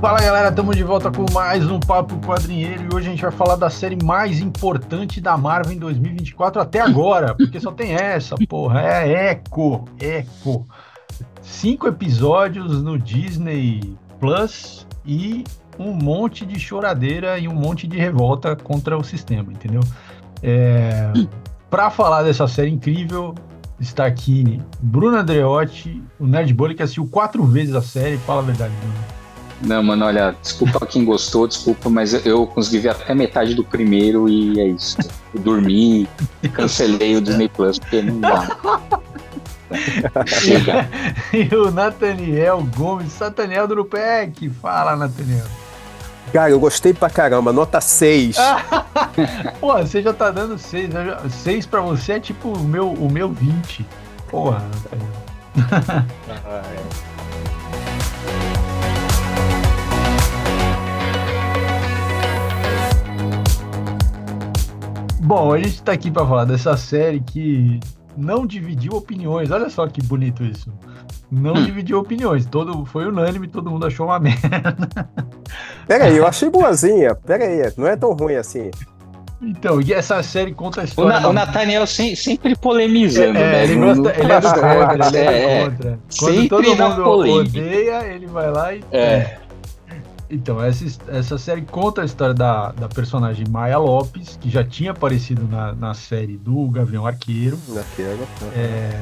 Fala galera, estamos de volta com mais um Papo Quadrinheiro e hoje a gente vai falar da série mais importante da Marvel em 2024 até agora, porque só tem essa, porra, é Echo, Echo. Cinco episódios no Disney Plus e um monte de choradeira e um monte de revolta contra o sistema, entendeu? É, para falar dessa série incrível, está aqui Bruno Andreotti, o Nerd Bully, que assistiu quatro vezes a série, fala a verdade, Bruno. Não, mano, olha, desculpa quem gostou, desculpa, mas eu consegui ver até metade do primeiro e é isso. Eu dormi, cancelei o Disney Plus, porque não dá. Chega. E o Nathaniel Gomes, Nathaniel Drupec, fala, Nathaniel. Cara, eu gostei pra caramba, nota 6. Pô, você já tá dando 6. 6 pra você é tipo o meu, o meu 20. Porra, Nathaniel. Bom, a gente está aqui para falar dessa série que não dividiu opiniões. Olha só que bonito isso. Não hum. dividiu opiniões. Todo foi unânime, todo mundo achou uma merda. Pera aí, eu achei boazinha. Pera aí, não é tão ruim assim. Então, e essa série conta a história. O, Na, o Nathaniel sem, sempre polemizando, é, né? Ele, gosta, ele é do contra, ele é, é contra. Quando sempre todo mundo odeia, ele vai lá e. É. Então, essa, essa série conta a história da, da personagem Maya Lopes, que já tinha aparecido na, na série do Gavião Arqueiro. Arqueiro. É,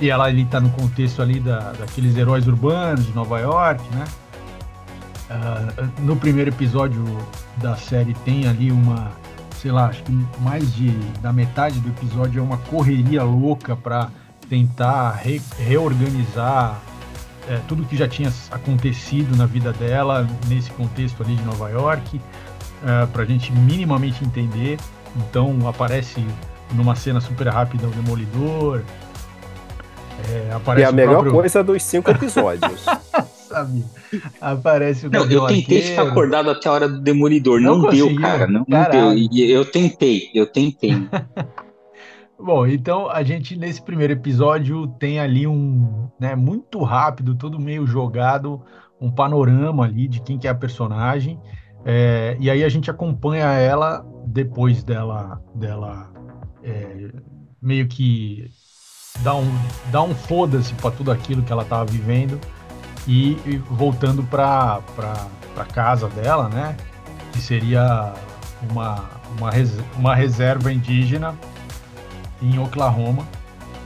e ela ali tá no contexto ali da, daqueles heróis urbanos de Nova York, né? Uh, no primeiro episódio da série tem ali uma, sei lá, acho que mais de da metade do episódio é uma correria louca para tentar re, reorganizar é, tudo que já tinha acontecido na vida dela nesse contexto ali de Nova York, é, para a gente minimamente entender. Então aparece numa cena super rápida o Demolidor. É, aparece e a melhor próprio... coisa dos cinco episódios. Sabe? Aparece o Não, eu tentei ficar acordado até a hora do Demolidor. Não, não deu, cara. Não, não deu. Eu tentei, eu tentei. Bom, então a gente nesse primeiro episódio tem ali um, né, muito rápido, todo meio jogado, um panorama ali de quem que é a personagem. É, e aí a gente acompanha ela depois dela, dela é, meio que dar um, dar um foda-se para tudo aquilo que ela estava vivendo e, e voltando para para casa dela, né? Que seria uma, uma, res, uma reserva indígena em Oklahoma,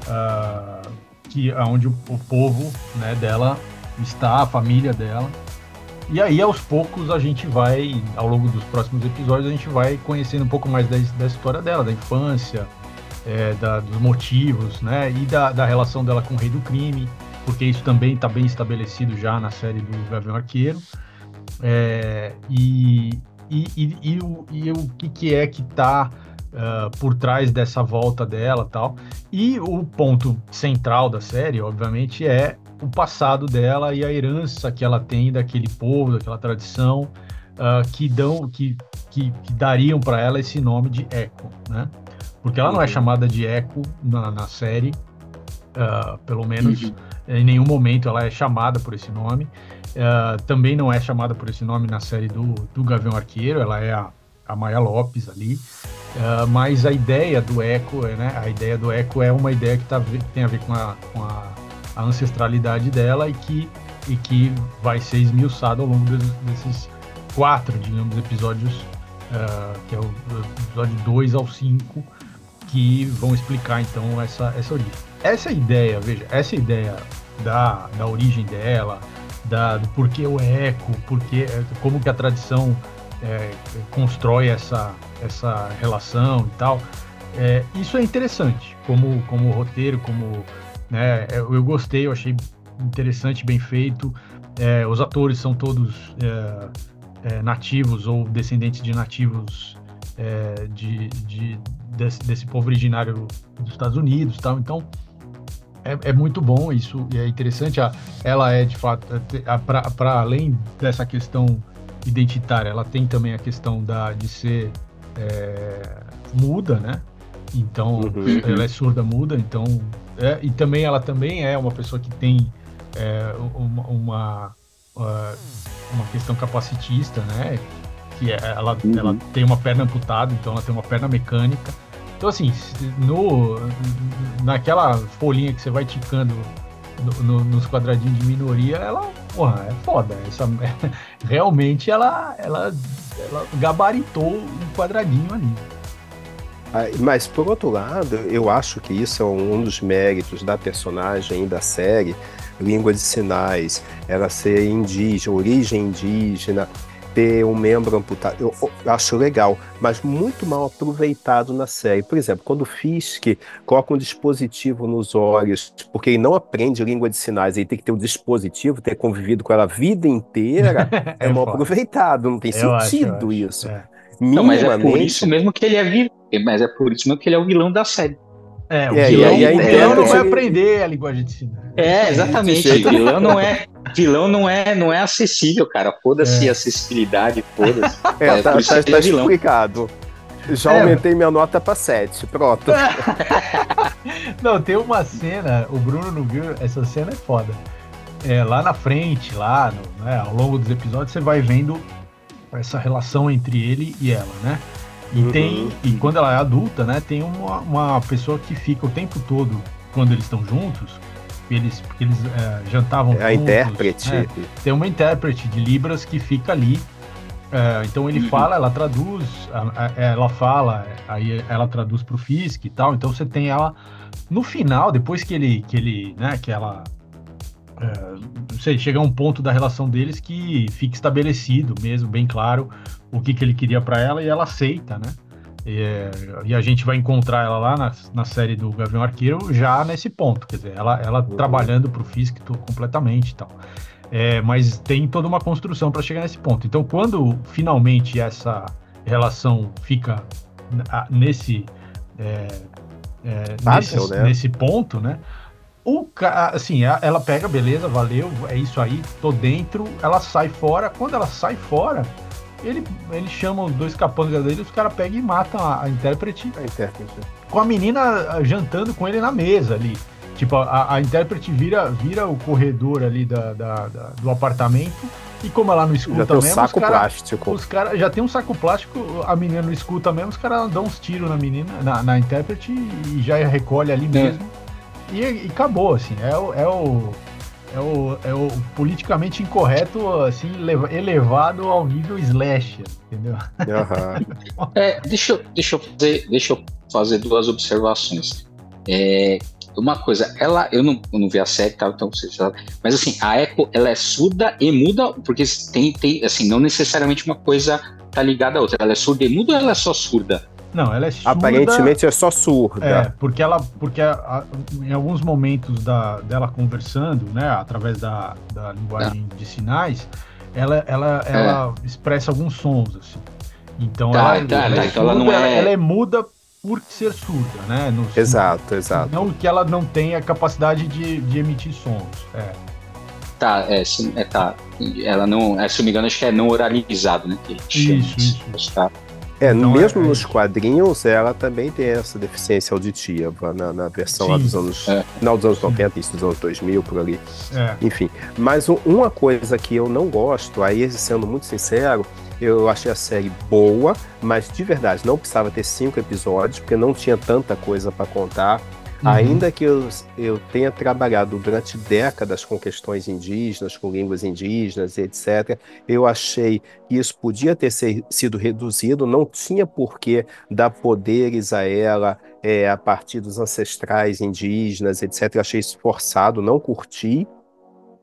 uh, que é onde o, o povo né, dela está, a família dela. E aí, aos poucos, a gente vai, ao longo dos próximos episódios, a gente vai conhecendo um pouco mais da, da história dela, da infância, é, da, dos motivos, né? E da, da, relação dela com o rei do crime, porque isso também está bem estabelecido já na série do Gavião Arqueiro. É, e, e, e, e, o, e o que, que é que está uh, por trás dessa volta dela tal. E o ponto central da série, obviamente, é o passado dela e a herança que ela tem daquele povo, daquela tradição, uh, que dão, que, que, que dariam para ela esse nome de Echo, né? Porque ela não é uhum. chamada de Echo na, na série, uh, pelo menos uhum. em nenhum momento ela é chamada por esse nome. Uh, também não é chamada por esse nome na série do, do Gavião Arqueiro, ela é a, a Maya Lopes ali. Uh, mas a ideia do eco, né? A ideia do eco é uma ideia que, tá, tem a ver com, a, com a, a, ancestralidade dela e que, e que vai ser esmiuçada ao longo desses quatro, digamos, episódios, uh, que é o episódio 2 ao 5, que vão explicar então essa, essa origem. Essa ideia, veja, essa ideia da, da origem dela, da, do porquê o eco, porquê, como que a tradição é, constrói essa, essa relação e tal. É, isso é interessante, como, como roteiro, como né, eu, eu gostei, eu achei interessante, bem feito. É, os atores são todos é, é, nativos ou descendentes de nativos é, de, de desse, desse, povo originário dos Estados Unidos, tal. Então é, é muito bom isso e é interessante. ela é de fato para além dessa questão identitária, ela tem também a questão da, de ser é, muda, né? Então, uhum. ela é surda muda, então. É, e também ela também é uma pessoa que tem é, uma, uma, uma questão capacitista, né? Que é, ela, uhum. ela tem uma perna amputada, então ela tem uma perna mecânica. Então, assim, no, naquela folhinha que você vai ticando no, no, nos quadradinhos de minoria, ela, porra, é foda. Essa, realmente ela, ela, ela gabaritou um quadradinho ali. Ah, mas, por outro lado, eu acho que isso é um dos méritos da personagem da série, língua de sinais, ela ser indígena, origem indígena, ter um membro amputado. Eu, eu, acho legal, mas muito mal aproveitado na série. Por exemplo, quando o Fisk coloca um dispositivo nos olhos, porque ele não aprende língua de sinais, ele tem que ter um dispositivo, ter convivido com ela a vida inteira, é, é mal foda. aproveitado, não tem eu sentido acho, isso. É. Não, mas é por isso mesmo que ele é vilão. Mas é por isso mesmo que ele é o vilão da série. É, o é, vilão, e aí, o vilão não vai aprender a linguagem de sinais. É, exatamente. O vilão não é, vilão não é, não é acessível, cara. Foda-se é. acessibilidade, foda-se. É, é, tá, tá, tá explicado. Já é. aumentei minha nota para 7. Pronto. não, tem uma cena, o Bruno não viu, essa cena é foda. É, lá na frente, lá no, né, ao longo dos episódios, você vai vendo essa relação entre ele e ela, né? E uhum. tem e quando ela é adulta, né, tem uma, uma pessoa que fica o tempo todo quando eles estão juntos, eles porque eles é, jantavam é a intérprete. Né, tem uma intérprete de libras que fica ali. É, então ele uhum. fala, ela traduz, ela fala, aí ela traduz para o Fisk e tal. Então você tem ela no final, depois que ele que ele, né, que ela é, não sei, chega a um ponto da relação deles que fica estabelecido mesmo, bem claro, o que, que ele queria para ela e ela aceita, né? E, é, e, a gente vai encontrar ela lá na, na série do Gavião Arqueiro já nesse ponto, quer dizer, ela, ela uhum. trabalhando para o Fisk completamente e tal. É, mas tem toda uma construção para chegar nesse ponto. Então, quando finalmente essa relação fica nesse, é, é, nesse, né? nesse ponto, né? O, assim, ela pega, beleza, valeu, é isso aí, tô dentro, ela sai fora. Quando ela sai fora, ele, ele chama os dois capangas dele, os caras pegam e matam a, a intérprete. A intérprete. Com a menina jantando com ele na mesa ali. Tipo, a, a intérprete vira, vira o corredor ali da, da, da do apartamento. E como ela não escuta já tem um mesmo. saco os cara, plástico. Os caras já tem um saco plástico, a menina não escuta mesmo, os caras dão uns tiros na menina, na, na intérprete e já recolhe ali é. mesmo. E, e acabou, assim. É o, é o, é o, é o politicamente incorreto, assim, elevado ao nível slasher, entendeu? Uhum. é, deixa, eu, deixa, eu fazer, deixa eu fazer duas observações. É, uma coisa, ela, eu não, eu não vi a série, tá, então você já, mas assim, a Echo, ela é surda e muda, porque tem, tem, assim, não necessariamente uma coisa tá ligada à outra, ela é surda e muda ou ela é só surda? Não, ela é surda. Aparentemente é só surda. É, porque ela, porque a, a, em alguns momentos da, dela conversando, né, através da, da linguagem é. de sinais, ela, ela, é. ela expressa alguns sons, assim. Então, tá, ela, tá, ela, é então surda, ela, não é... ela é muda por ser surda, né? No, exato, exato. Não que ela não tenha capacidade de, de emitir sons. É. Tá, é, sim, é, tá. Ela não, é, se eu me engano, acho que é não oralizado, né? isso, isso. isso. Tá. É, então, mesmo é, nos quadrinhos, ela também tem essa deficiência auditiva na, na versão lá dos anos. É. Final dos anos 90, início dos anos 2000, por ali. É. Enfim. Mas uma coisa que eu não gosto, aí sendo muito sincero, eu achei a série boa, mas de verdade, não precisava ter cinco episódios, porque não tinha tanta coisa para contar. Uhum. Ainda que eu, eu tenha trabalhado durante décadas com questões indígenas, com línguas indígenas, etc., eu achei que isso podia ter ser, sido reduzido, não tinha por que dar poderes a ela é, a partir dos ancestrais indígenas, etc. Eu achei isso forçado, não curti.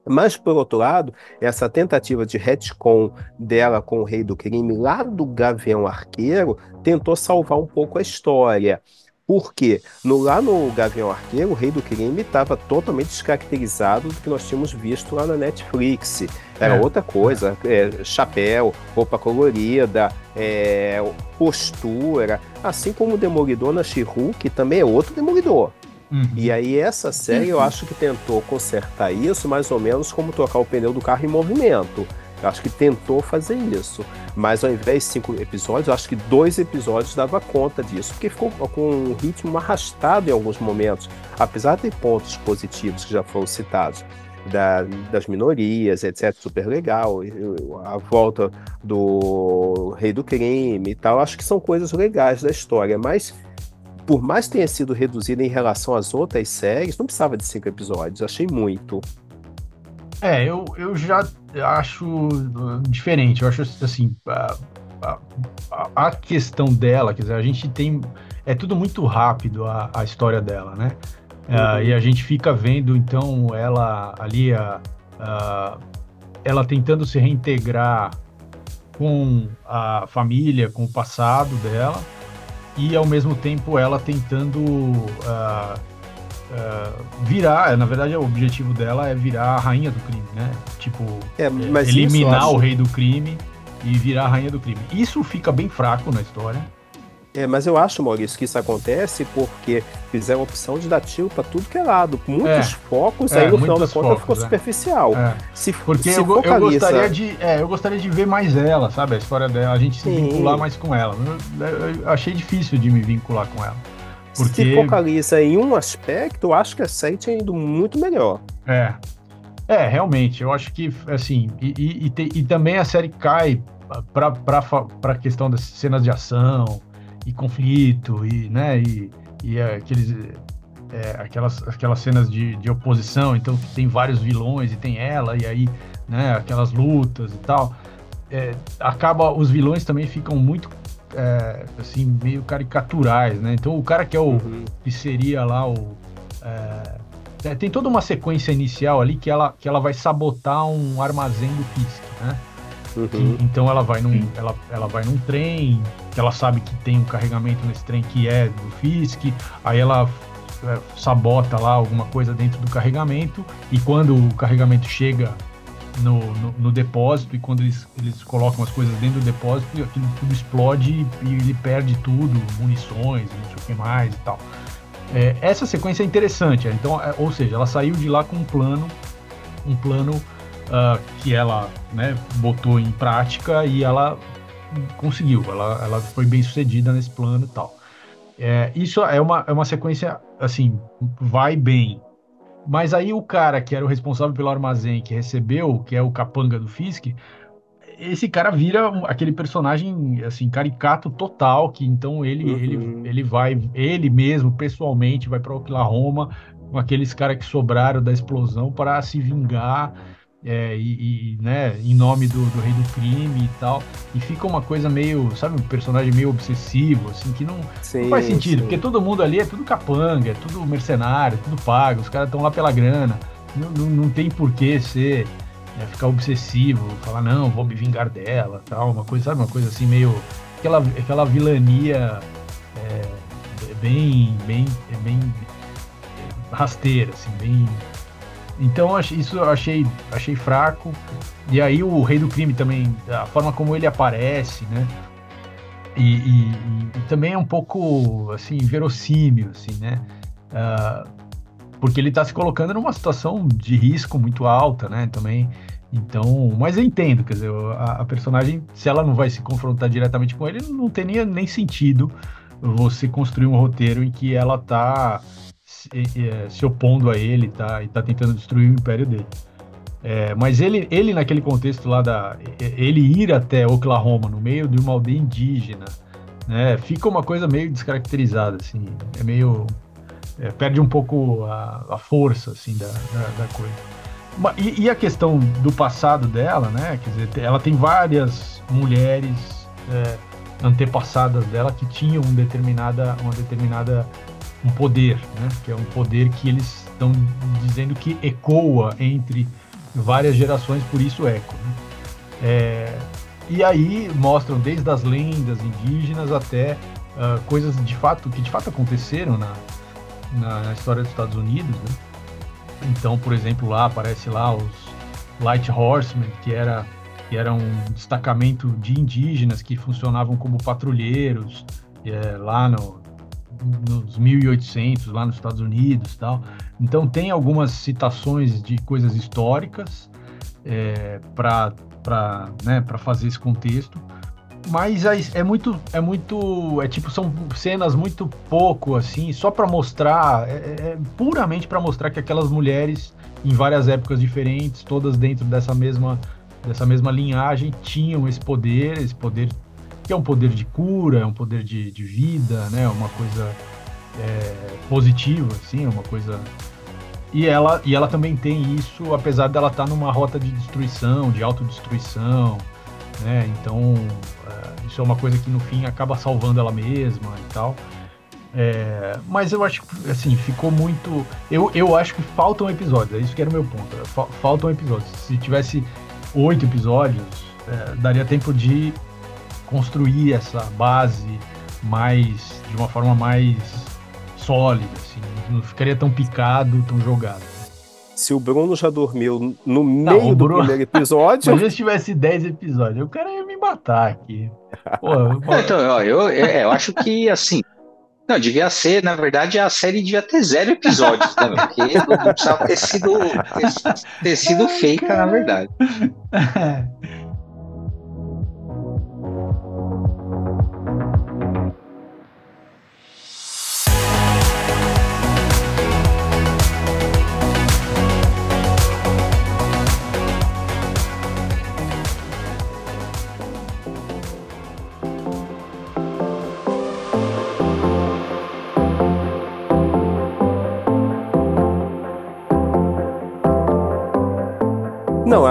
Mas, por outro lado, essa tentativa de retcon dela com o rei do crime lá do Gavião Arqueiro tentou salvar um pouco a história. Porque no, lá no Gavião Arqueiro, o Rei do Crime estava totalmente descaracterizado do que nós tínhamos visto lá na Netflix. Era é. outra coisa, é, chapéu, roupa colorida, é, postura, assim como o Demolidor na she que também é outro Demolidor. Uhum. E aí essa série eu acho que tentou consertar isso mais ou menos como trocar o pneu do carro em movimento. Eu acho que tentou fazer isso. Mas ao invés de cinco episódios, acho que dois episódios dava conta disso, porque ficou com um ritmo arrastado em alguns momentos, apesar de pontos positivos que já foram citados. da, das minorias, etc. Super legal. A volta do rei do crime e tal. Acho que são coisas legais da história, mas por mais que tenha sido reduzido em relação às outras séries, não precisava de cinco episódios. Achei muito. É, eu, eu já acho diferente. Eu acho assim. A, a, a questão dela, quer dizer, a gente tem. É tudo muito rápido a, a história dela, né? Uhum. Uh, e a gente fica vendo, então, ela ali, a, ela tentando se reintegrar com a família, com o passado dela, e ao mesmo tempo ela tentando uh, uh, virar, na verdade o objetivo dela é virar a rainha do crime, né? Tipo, é, eliminar o rei do crime e virar a rainha do crime. Isso fica bem fraco na história. É, mas eu acho, Maurício, que isso acontece porque fizeram a opção de dar tiro para tudo que é lado. Muitos é, focos, é, aí no final da conta ficou é. superficial. É. Se, porque se eu, focaliza... eu, gostaria de, é, eu gostaria de ver mais ela, sabe? A história dela, a gente se Sim. vincular mais com ela. Eu, eu, achei difícil de me vincular com ela. Porque... Se focaliza em um aspecto, eu acho que a série tinha ido muito melhor. É. É, realmente, eu acho que, assim, e, e, e, e também a série cai para a questão das cenas de ação, e conflito e, né, e, e aqueles, é, aquelas, aquelas cenas de, de oposição, então tem vários vilões e tem ela, e aí, né, aquelas lutas e tal. É, acaba, os vilões também ficam muito, é, assim, meio caricaturais, né? Então o cara que é o, uhum. que seria lá o... É, é, tem toda uma sequência inicial ali que ela, que ela vai sabotar um armazém do Fisk, né? Uhum. Então ela vai, num, ela, ela vai num trem, que ela sabe que tem um carregamento nesse trem que é do Fisk, aí ela é, sabota lá alguma coisa dentro do carregamento, e quando o carregamento chega no, no, no, depósito, e quando eles, eles colocam as coisas dentro do depósito, aquilo tudo explode e ele perde tudo, munições, não sei o que mais e tal. É, essa sequência é interessante, então, é, ou seja, ela saiu de lá com um plano, um plano uh, que ela né, botou em prática e ela conseguiu, ela, ela foi bem sucedida nesse plano e tal. É, isso é uma, é uma sequência, assim, vai bem. Mas aí o cara que era o responsável pelo armazém, que recebeu, que é o capanga do Fisk, esse cara vira aquele personagem, assim, caricato total, que então ele, uhum. ele, ele vai, ele mesmo, pessoalmente, vai para Oklahoma com aqueles caras que sobraram da explosão para se vingar é, e, e, né, em nome do, do, rei do crime e tal. E fica uma coisa meio, sabe, um personagem meio obsessivo, assim, que não, sim, não faz sentido, sim. porque todo mundo ali é tudo capanga, é tudo mercenário, tudo pago, os caras estão lá pela grana. Não, não, não tem porquê ser, é, ficar obsessivo, falar, não, vou me vingar dela, tal, uma coisa, sabe, uma coisa assim meio. aquela, aquela vilania é, bem, bem, bem rasteira, assim, bem então isso eu achei, achei fraco. E aí o Rei do Crime também, a forma como ele aparece, né? E, e, e também é um pouco assim verossímil, assim, né? Uh, porque ele está se colocando numa situação de risco muito alta, né? Também. Então, mas eu entendo, quer dizer, a, a personagem, se ela não vai se confrontar diretamente com ele, não teria nem sentido você construir um roteiro em que ela está se, é, se opondo a ele tá, e tá tentando destruir o império dele. É, mas ele, ele, naquele contexto lá da. Ele ir até Oklahoma, no meio de uma aldeia indígena, né? Fica uma coisa meio descaracterizada, assim. É meio. É, perde um pouco a, a força, assim, da, da, da coisa. E, e, a questão do passado dela, né? Quer dizer, ela tem várias mulheres é, antepassadas dela que tinham um determinada, uma determinada um poder, né? que é um poder que eles estão dizendo que ecoa entre várias gerações, por isso eco. Né? É, e aí mostram desde as lendas indígenas até uh, coisas de fato que de fato aconteceram na, na, na história dos Estados Unidos. Né? Então, por exemplo, lá aparece lá os Light Horsemen, que era que era um destacamento de indígenas que funcionavam como patrulheiros é, lá no, nos 1800 lá nos Estados Unidos tal. Então tem algumas citações de coisas históricas é, para né, fazer esse contexto. Mas é, é, muito, é muito, é tipo, são cenas muito pouco, assim, só para mostrar, é, é, é puramente para mostrar que aquelas mulheres em várias épocas diferentes, todas dentro dessa mesma, dessa mesma linhagem, tinham esse poder, esse poder que é um poder de cura, é um poder de, de vida, né? Uma coisa é, positiva, assim, é uma coisa. E ela, e ela também tem isso, apesar dela estar tá numa rota de destruição, de autodestruição, né? Então, é, isso é uma coisa que no fim acaba salvando ela mesma e tal. É, mas eu acho que, assim, ficou muito. Eu, eu acho que faltam episódios, é isso que era o meu ponto. Faltam episódios. Se tivesse oito episódios, é, daria tempo de construir essa base mais de uma forma mais sólida, assim, não ficaria tão picado, tão jogado. Se o Bruno já dormiu no não, meio do primeiro episódio. Mas se tivesse 10 episódios, o cara ia me matar aqui. Pô, então, ó, eu, eu, eu acho que assim. Não, devia ser, na verdade, a série devia ter zero episódios, né? Porque não precisava ter sido, ter, ter sido feita, na verdade.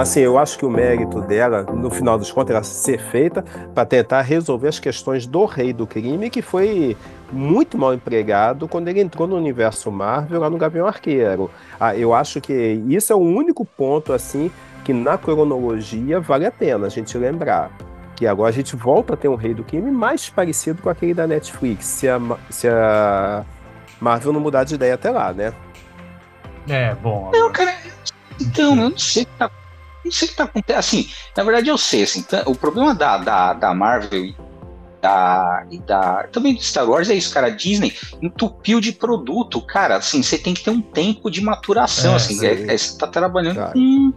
assim, eu acho que o mérito dela, no final dos contos, era ser feita para tentar resolver as questões do rei do crime, que foi muito mal empregado quando ele entrou no universo Marvel lá no Gavião Arqueiro. Ah, eu acho que isso é o único ponto, assim, que na cronologia vale a pena a gente lembrar. Que agora a gente volta a ter um rei do crime mais parecido com aquele da Netflix, se a, se a Marvel não mudar de ideia até lá, né? É, bom. Não, cara, então, eu não sei o que tá não sei o que tá acontecendo. Assim, na verdade eu sei, assim, o problema da, da, da Marvel e da, e da. Também do Star Wars é isso, cara. A Disney entupiu de produto, cara. Assim, você tem que ter um tempo de maturação. É, assim, é, é, você tá trabalhando claro. com.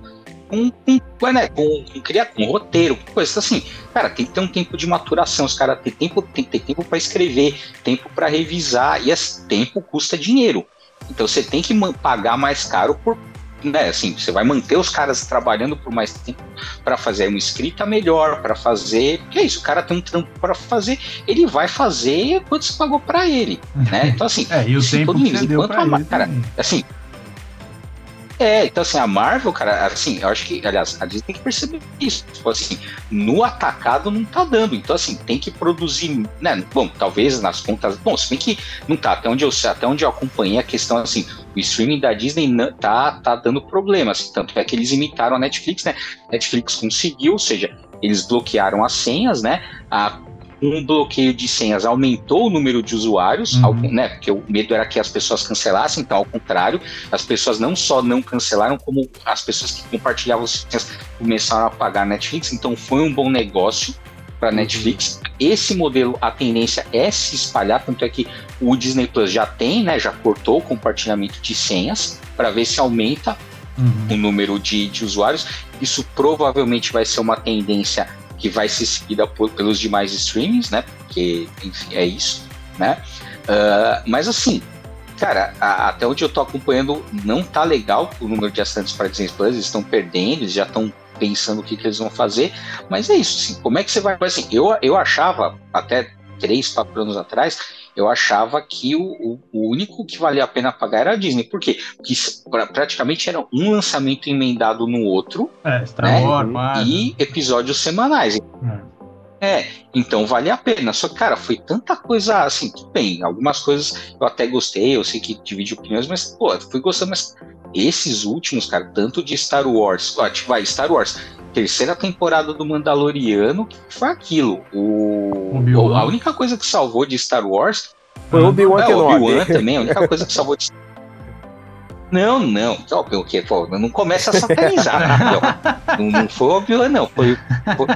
Com, com, né, com, com, criar, com roteiro, com coisas assim. Cara, tem que ter um tempo de maturação. Os caras têm tempo, tem que ter tempo para escrever, tempo para revisar, e esse tempo custa dinheiro. Então você tem que pagar mais caro por né, assim, você vai manter os caras trabalhando por mais tempo para fazer uma escrita melhor, para fazer, porque é isso, o cara tem um trampo para fazer, ele vai fazer quanto você pagou para ele, né? Então assim, é, e o tempo todo mundo, enquanto a, cara, assim, é, então assim, a Marvel, cara, assim, eu acho que, aliás, a Disney tem que perceber isso. Tipo assim, no atacado não tá dando. Então, assim, tem que produzir, né? Bom, talvez nas contas. Bom, se bem que não tá, até onde eu até onde eu acompanhei a questão, assim, o streaming da Disney não, tá, tá dando problemas. Tanto é que eles imitaram a Netflix, né? Netflix conseguiu, ou seja, eles bloquearam as senhas, né? A um bloqueio de senhas aumentou o número de usuários, uhum. né? Porque o medo era que as pessoas cancelassem, então, ao contrário, as pessoas não só não cancelaram, como as pessoas que compartilhavam senhas começaram a pagar Netflix, então foi um bom negócio para uhum. Netflix. Esse modelo, a tendência é se espalhar, tanto é que o Disney Plus já tem, né? Já cortou o compartilhamento de senhas para ver se aumenta uhum. o número de, de usuários. Isso provavelmente vai ser uma tendência que vai ser seguida por, pelos demais streamings, né? Porque, enfim, é isso, né? Uh, mas assim, cara, a, até onde eu tô acompanhando, não tá legal o número de assinantes para Disney Plus, eles estão perdendo, eles já estão pensando o que, que eles vão fazer, mas é isso, assim, como é que você vai, assim, eu, eu achava, até três, quatro anos atrás, eu achava que o, o, o, único que valia a pena pagar era a Disney. Por quê? Porque pra, praticamente era um lançamento emendado no outro. É, né? Wars, e episódios semanais. É. é. então vale a pena. Só que, cara, foi tanta coisa assim, tudo bem. Algumas coisas eu até gostei, eu sei que divide opiniões, mas, pô, fui gostando, mas esses últimos, cara, tanto de Star Wars, ó, tipo, vai, Star Wars, terceira temporada do Mandaloriano, que foi aquilo. O, o a única coisa que salvou de Star Wars foi o Obi-Wan é, Obi-Wan também, a única coisa que salvou de não, não, o que? Não começa a satanizar, não, não, não foi o Obi-Wan, não. Foi, foi,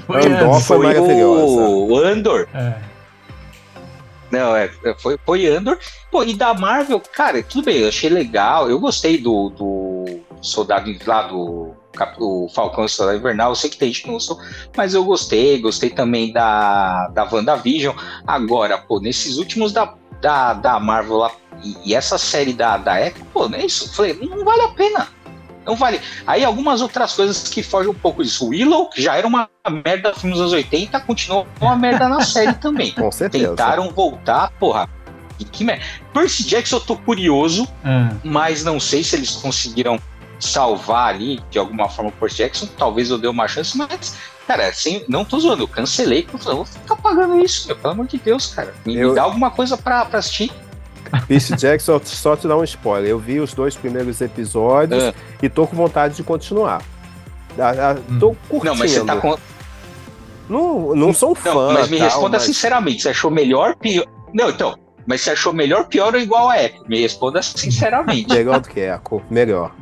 foi, Andor foi, foi o, o Andor. É. Não, é, foi, foi Andor. Pô, e da Marvel, cara, tudo bem, eu achei legal. Eu gostei do, do soldado lá do o Falcão Soldado Invernal, eu sei que tem gente que gostou, mas eu gostei, gostei também da, da WandaVision. Agora, pô, nesses últimos da, da, da Marvel lá, e, e, essa série da, da Echo, pô, não é isso. Eu falei, não vale a pena. Não vale. Aí algumas outras coisas que fogem um pouco disso. Willow, que já era uma merda nos anos 80, continuou uma merda na série também. Com certeza. Tentaram voltar, porra. Que merda. Percy Jackson eu tô curioso, é. mas não sei se eles conseguiram salvar ali de alguma forma o Percy Jackson. Talvez eu dê uma chance, mas Cara, assim, não tô zoando, eu cancelei, eu vou ficar pagando isso, meu, pelo amor de Deus, cara. Me, eu... me dá alguma coisa pra, pra assistir. Percy Jackson, só te dar um spoiler. Eu vi os dois primeiros episódios ah. e tô com vontade de continuar. Hum. Tô curtindo. Não, mas você tá com. Não, não sou um fã. Não, mas me tal, responda mas... sinceramente, você achou melhor, pior. Não, então. Mas você achou melhor, pior ou igual a Echo? Me responda sinceramente. melhor do que Echo, melhor.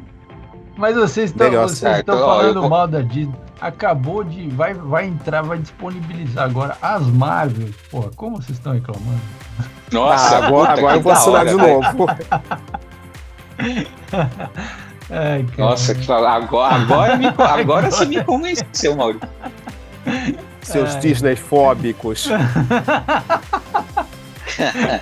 Mas vocês estão, vocês estão falando eu... mal da Disney acabou de. Vai, vai entrar, vai disponibilizar agora as Marvel. Porra, como vocês estão reclamando? Nossa, ah, agora, agora eu vou assinar de novo. Ai, Nossa, que agora, agora, me, agora, agora você me convenceu, Maurício. Seus Ai. Disney fóbicos.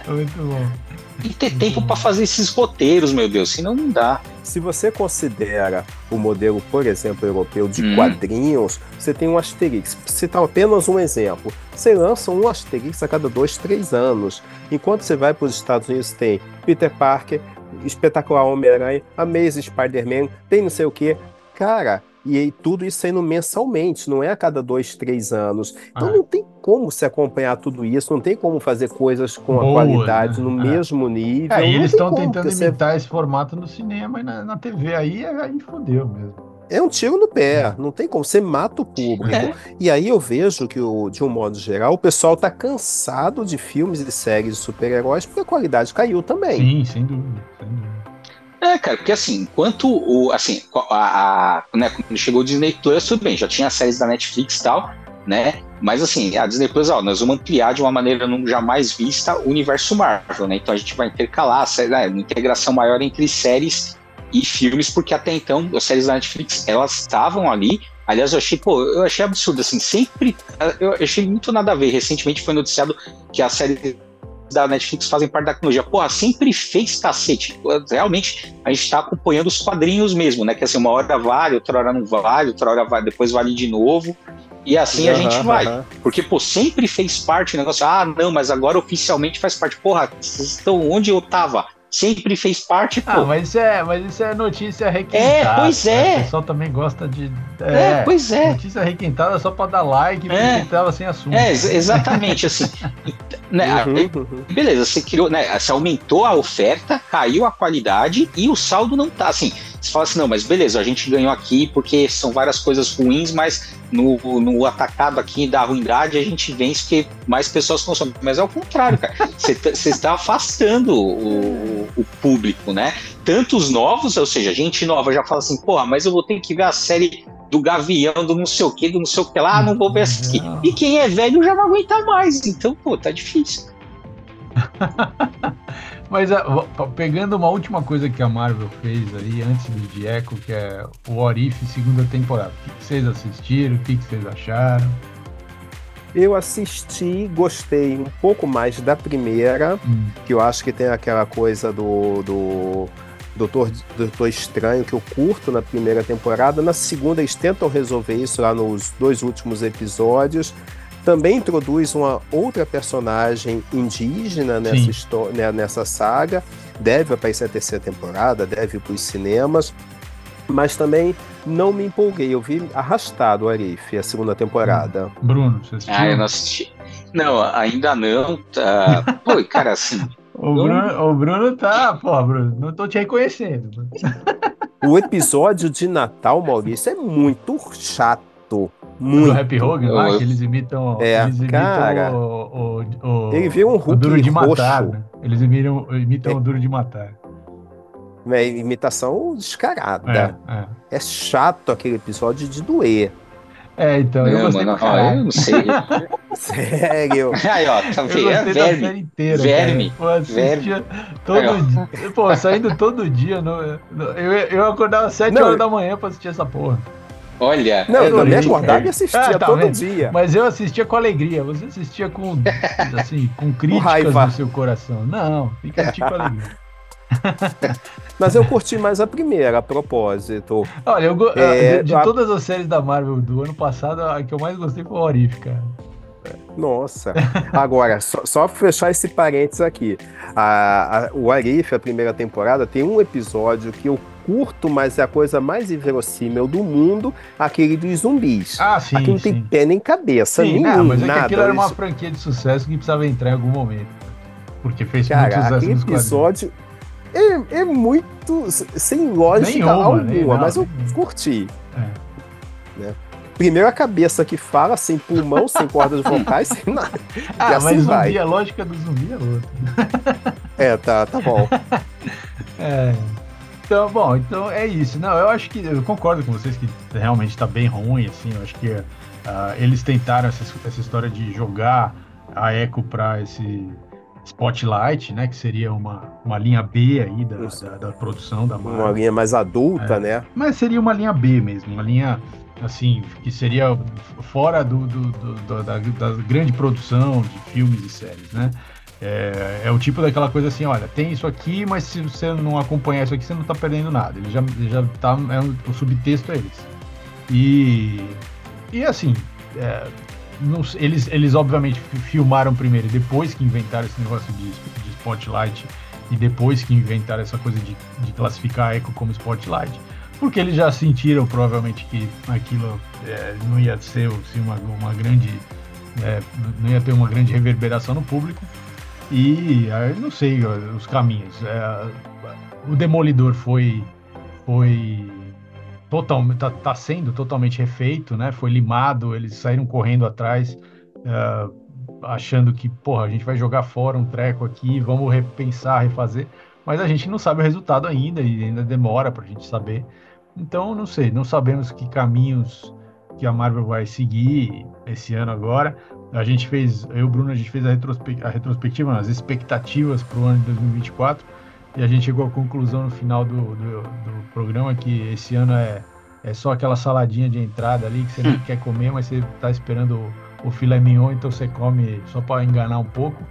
Muito bom e ter tempo para fazer esses roteiros, meu Deus, senão não dá. Se você considera o modelo, por exemplo, europeu de hum. quadrinhos, você tem um Asterix. Citar apenas um exemplo. Você lança um Asterix a cada dois, três anos. Enquanto você vai para os Estados Unidos, tem Peter Parker, Espetacular Homem-Aranha, Amazing Spider-Man, tem não sei o que. Cara, e aí, tudo isso saindo mensalmente, não é a cada dois, três anos. Então ah. não tem como se acompanhar tudo isso, não tem como fazer coisas com Boa, a qualidade né? no é. mesmo nível. É, e eles estão tentando imitar esse formato no cinema e na, na TV, aí, aí fodeu mesmo. É um tiro no pé, não tem como, você mata o público. É. E aí eu vejo que, o, de um modo geral, o pessoal tá cansado de filmes e séries de super-heróis porque a qualidade caiu também. Sim, sem dúvida, sem dúvida. É, cara, porque assim, enquanto o. Assim, a, a, né, quando chegou o Disney Plus, tudo bem, já tinha séries da Netflix e tal, né? Mas assim, a Disney Plus, ó, nós vamos ampliar de uma maneira não jamais vista o universo Marvel, né? Então a gente vai intercalar, né, uma integração maior entre séries e filmes, porque até então as séries da Netflix elas estavam ali. Aliás, eu achei, pô, eu achei absurdo, assim, sempre. Eu achei muito nada a ver. Recentemente foi noticiado que a série da Netflix fazem parte da tecnologia. Porra, sempre fez cacete. Realmente, a gente está acompanhando os quadrinhos mesmo, né? Que assim, uma hora vale, outra hora não vale, outra hora vai, depois vale de novo. E assim uhum, a gente vai. Uhum. Porque, pô, sempre fez parte do negócio. Ah, não, mas agora oficialmente faz parte. Porra, vocês estão onde eu tava? Sempre fez parte. Ah, pô. Ah, mas isso é, mas isso é notícia requentada. É, pois é. Né? O pessoal também gosta de. É, é pois é. Notícia requentada só para dar like, é. porque tava sem assunto. É, exatamente assim. né, uhum, uhum. Beleza, você criou, né? Você aumentou a oferta, caiu a qualidade e o saldo não tá assim. Você fala assim, não, mas beleza, a gente ganhou aqui porque são várias coisas ruins, mas no, no atacado aqui da ruindade a gente vence porque mais pessoas consomem. Mas é o contrário, cara. Você tá, está afastando o, o, público, né? Tantos novos, ou seja, gente nova já fala assim, porra, mas eu vou ter que ver a série do Gavião, do não sei o que, do não sei o que lá, ah, não vou ver essa aqui. E quem é velho já não aguenta mais. Então, pô, tá difícil. Mas a, pegando uma última coisa que a Marvel fez aí, antes de Echo, que é o Orif segunda temporada. O que vocês assistiram? O que vocês acharam? Eu assisti, gostei um pouco mais da primeira, hum. que eu acho que tem aquela coisa do, do Doutor, Doutor Estranho que eu curto na primeira temporada. Na segunda eles tentam resolver isso lá nos dois últimos episódios. Também introduz uma outra personagem indígena nessa, história, né, nessa saga. Deve aparecer a terceira temporada, deve ir para os cinemas. Mas também não me empolguei. Eu vi arrastado o Arif, a segunda temporada. Bruno, você assistiu? Ah, eu não assisti. Não, ainda não. Tá... Pô, cara, assim. O Bruno, o Bruno tá. Pô, Bruno, não tô te reconhecendo. O episódio de Natal, Maurício, é muito chato. Muito. Do Happy Hogan lá, que eles imitam. É, eles imitam cara. O, o, o, ele viu um Hulk duro de matar. Né? Eles imitam, imitam é. o duro de matar. É imitação descarada. É, é. é, chato aquele episódio de doer. É, então, eu, eu gostei mano, ó, eu não sei. Sério. Aí, ó, tá vendo? É verme. Inteira, verme. Pô, verme. todo Aí, dia. Pô, saindo todo dia. No, no, eu, eu acordava às 7 não, horas da manhã pra assistir essa porra. Olha, não, eu também acordava e assistia ah, tá todo vendo? dia. Mas eu assistia com alegria. Você assistia com, assim, com críticas com no seu coração. Não, tem que assistir com alegria. Mas eu curti mais a primeira, a propósito. Olha, eu, é, de, de a... todas as séries da Marvel do ano passado, a que eu mais gostei foi o Orif, cara. Nossa. Agora, só, só fechar esse parênteses aqui. A, a, o Arif, a primeira temporada, tem um episódio que eu curto, mas é a coisa mais inverossímil do mundo, aquele dos zumbis. Ah, sim. Aqui não sim. tem pé nem cabeça. Sim, nenhum, não, mas é nada, aquilo era uma franquia de sucesso que precisava entrar em algum momento. Porque fez Cara, muito sucesso aquele episódio é, é, muito sem lógica nenhuma, alguma, nenhuma, mas eu curti. É. Né? Primeiro a cabeça que fala, sem pulmão, sem cordas vocais, sem nada. Ah, assim mas vai. zumbi, a lógica do zumbi é outra. É, tá, tá bom. É. Então, bom, então é isso. Não, eu acho que eu concordo com vocês que realmente está bem ruim, assim. Eu acho que uh, eles tentaram essa, essa história de jogar a Echo para esse Spotlight, né? Que seria uma, uma linha B aí da, da, da produção da Marvel. Uma linha mais adulta, é, né? Mas seria uma linha B mesmo, uma linha assim, que seria fora do, do, do da, da, grande produção de filmes e séries, né? É, é, o tipo daquela coisa assim, olha, tem isso aqui, mas se você não acompanhar isso aqui, você não tá perdendo nada. Ele já, ele já tá, é um, o subtexto é esse. E, e assim, é, não, eles, eles obviamente filmaram primeiro, depois que inventaram esse negócio de, de spotlight, e depois que inventaram essa coisa de, de classificar a Echo como spotlight porque eles já sentiram provavelmente que aquilo é, não ia ser assim, uma, uma grande. É, não ia ter uma grande reverberação no público. E não sei os caminhos. É, o Demolidor foi. foi totalmente tá, tá, sendo totalmente refeito, né? Foi limado, eles saíram correndo atrás, é, achando que, porra, a gente vai jogar fora um treco aqui, vamos repensar, refazer. Mas a gente não sabe o resultado ainda e ainda demora para a gente saber. Então, não sei, não sabemos que caminhos que a Marvel vai seguir esse ano agora. A gente fez, eu e o Bruno, a gente fez a, retrospe a retrospectiva, as expectativas para o ano de 2024 e a gente chegou à conclusão no final do, do, do, programa que esse ano é, é só aquela saladinha de entrada ali que você não quer comer, mas você está esperando o, o filé mignon, então você come só para enganar um pouco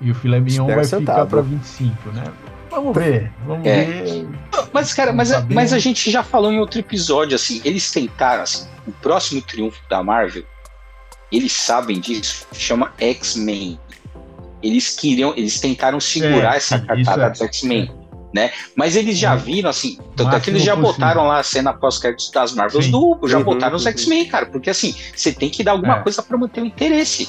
e o filé mignon vai ficar para 25, né? Vamos ver, vamos é. ver. Mas, cara, mas, a, mas a gente já falou em outro episódio, assim, eles tentaram, assim, o próximo triunfo da Marvel, eles sabem disso, chama X-Men. Eles queriam, eles tentaram segurar é, essa cartada é. dos X-Men. Né? Mas eles já viram, assim, tanto é que eles já possível. botaram lá a cena pós-créditos das Marvels do já uhum, botaram os X-Men, cara, porque assim, você tem que dar alguma é. coisa para manter o interesse.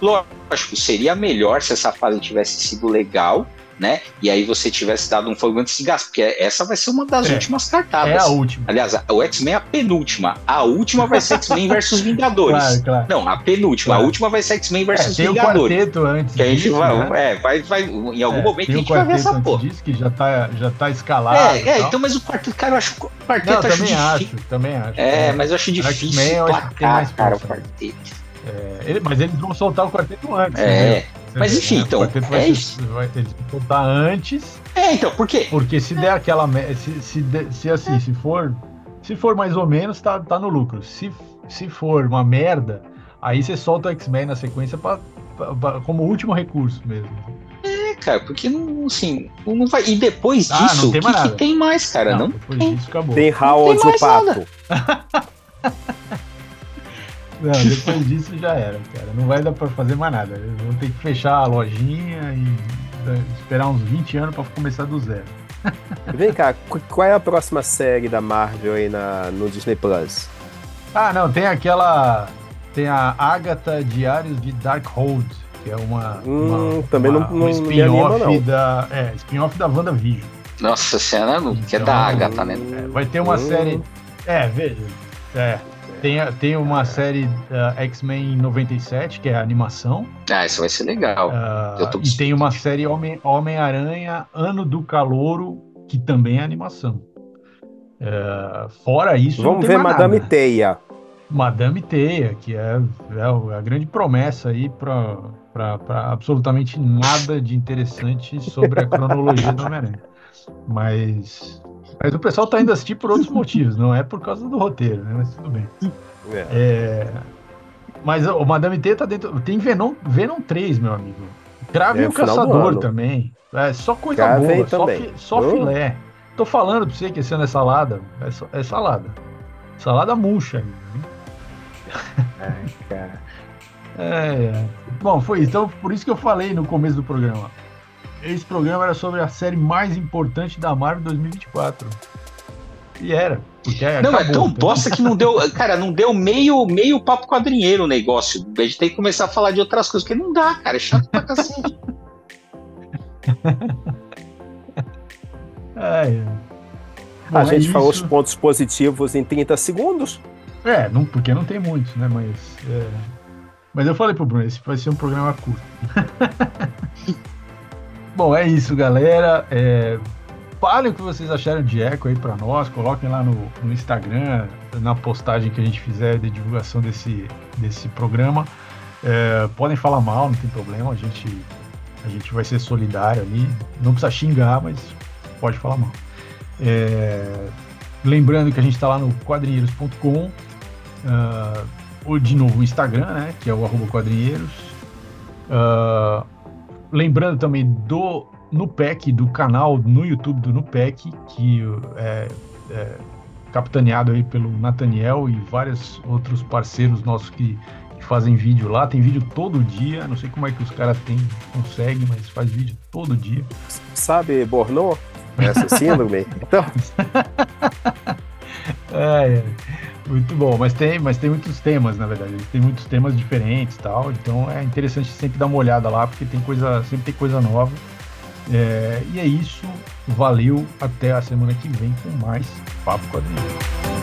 Lógico, seria melhor se essa fase tivesse sido legal, né? E aí você tivesse dado um fogo antes de gás, porque essa vai ser uma das é, últimas cartadas. É a última. Aliás, o X-Men é a penúltima. A última vai ser X-Men versus Vingadores. Claro, claro. Não, a penúltima. Claro. A última vai ser X-Men versus é, Vingadores. Tem o antes que a gente disso, vai, né? é, vai, vai, em algum é, momento a gente vai ver essa porra. Disso que já tá, já tá escalado. É, é então, mas o quarteto, cara, eu acho o quarteto Não, acho também acho, também acho. É, mas eu acho difícil placar, cara, o quarteto. É, ele, mas eles vão soltar o quarteto antes. É. Né? Mas enfim, né? então. Vai, é ser, vai ter que soltar antes. É, então, por quê? Porque se der aquela. Se, se, se assim, se for. Se for mais ou menos, tá, tá no lucro. Se, se for uma merda, aí você solta o X-Men na sequência pra, pra, pra, como último recurso mesmo. É, cara, porque não, assim, não vai. E depois ah, disso, o que, que, tem mais, cara? Não, não depois tem. disso acabou. Tem Howard o Pato. Não, depois disso já era, cara. Não vai dar pra fazer mais nada. Vão ter que fechar a lojinha e esperar uns 20 anos pra começar do zero. Vem cá, qual é a próxima série da Marvel aí na, no Disney Plus? Ah, não, tem aquela. Tem a Agatha Diários de Darkhold, que é uma. Hum, uma também uma, não, não, um spin-off da. É, spin-off da WandaVision. Nossa senhora, então, que é da Agatha, né? É, vai ter uma hum. série. É, veja. É, tem, tem uma série uh, X-Men 97, que é a animação. Ah, isso vai ser legal. Uh, e tem uma série Homem-Aranha Ano do Calouro, que também é animação. Uh, fora isso. Vamos ver Madame nada. Teia. Madame Teia, que é, é a grande promessa aí para absolutamente nada de interessante sobre a cronologia do Homem-Aranha. Mas mas o pessoal tá indo assistir por outros motivos, não é por causa do roteiro, né? Mas tudo bem. É. É... Mas o Madame T tá dentro. Tem Venom, Venom 3, meu amigo. Crave é, o Caçador também. É só coisa Crave boa, só, fi, só filé. Tô falando pra você que esse ano é salada. É, é salada. Salada murcha. Ai, cara. É, é. Bom, foi isso. Então, por isso que eu falei no começo do programa. Esse programa era sobre a série mais importante da Marvel 2024. E era. Porque não, acabou, é tão bosta que não deu. Cara, não deu meio, meio papo quadrinheiro o negócio. A gente tem que começar a falar de outras coisas, porque não dá, cara. É chato pra cacete. é. Bom, a gente é falou os pontos positivos em 30 segundos. É, não, porque não tem muitos, né? Mas. É... Mas eu falei pro Bruno, esse vai ser um programa curto. Bom, é isso, galera. É, falem o que vocês acharam de Echo aí para nós. Coloquem lá no, no, Instagram, na postagem que a gente fizer de divulgação desse, desse programa. É, podem falar mal, não tem problema. A gente, a gente vai ser solidário ali. Não precisa xingar, mas pode falar mal. É, lembrando que a gente está lá no quadrinheiros.com. Uh, ou de novo o Instagram, né? Que é o arroba quadrinheiros. Uh, lembrando também do Nupec, do canal no YouTube do Nupec, que é, é capitaneado aí pelo Nathaniel e vários outros parceiros nossos que, que, fazem vídeo lá. Tem vídeo todo dia, não sei como é que os caras conseguem, mas faz vídeo todo dia. Sabe, Bornô? Essa síndrome? então. é, é. Muito bom, mas tem, mas tem muitos temas, na verdade. Tem muitos temas diferentes tal. Então é interessante sempre dar uma olhada lá, porque tem coisa, sempre tem coisa nova. É, e é isso. Valeu. Até a semana que vem com mais Papo Quadrinho.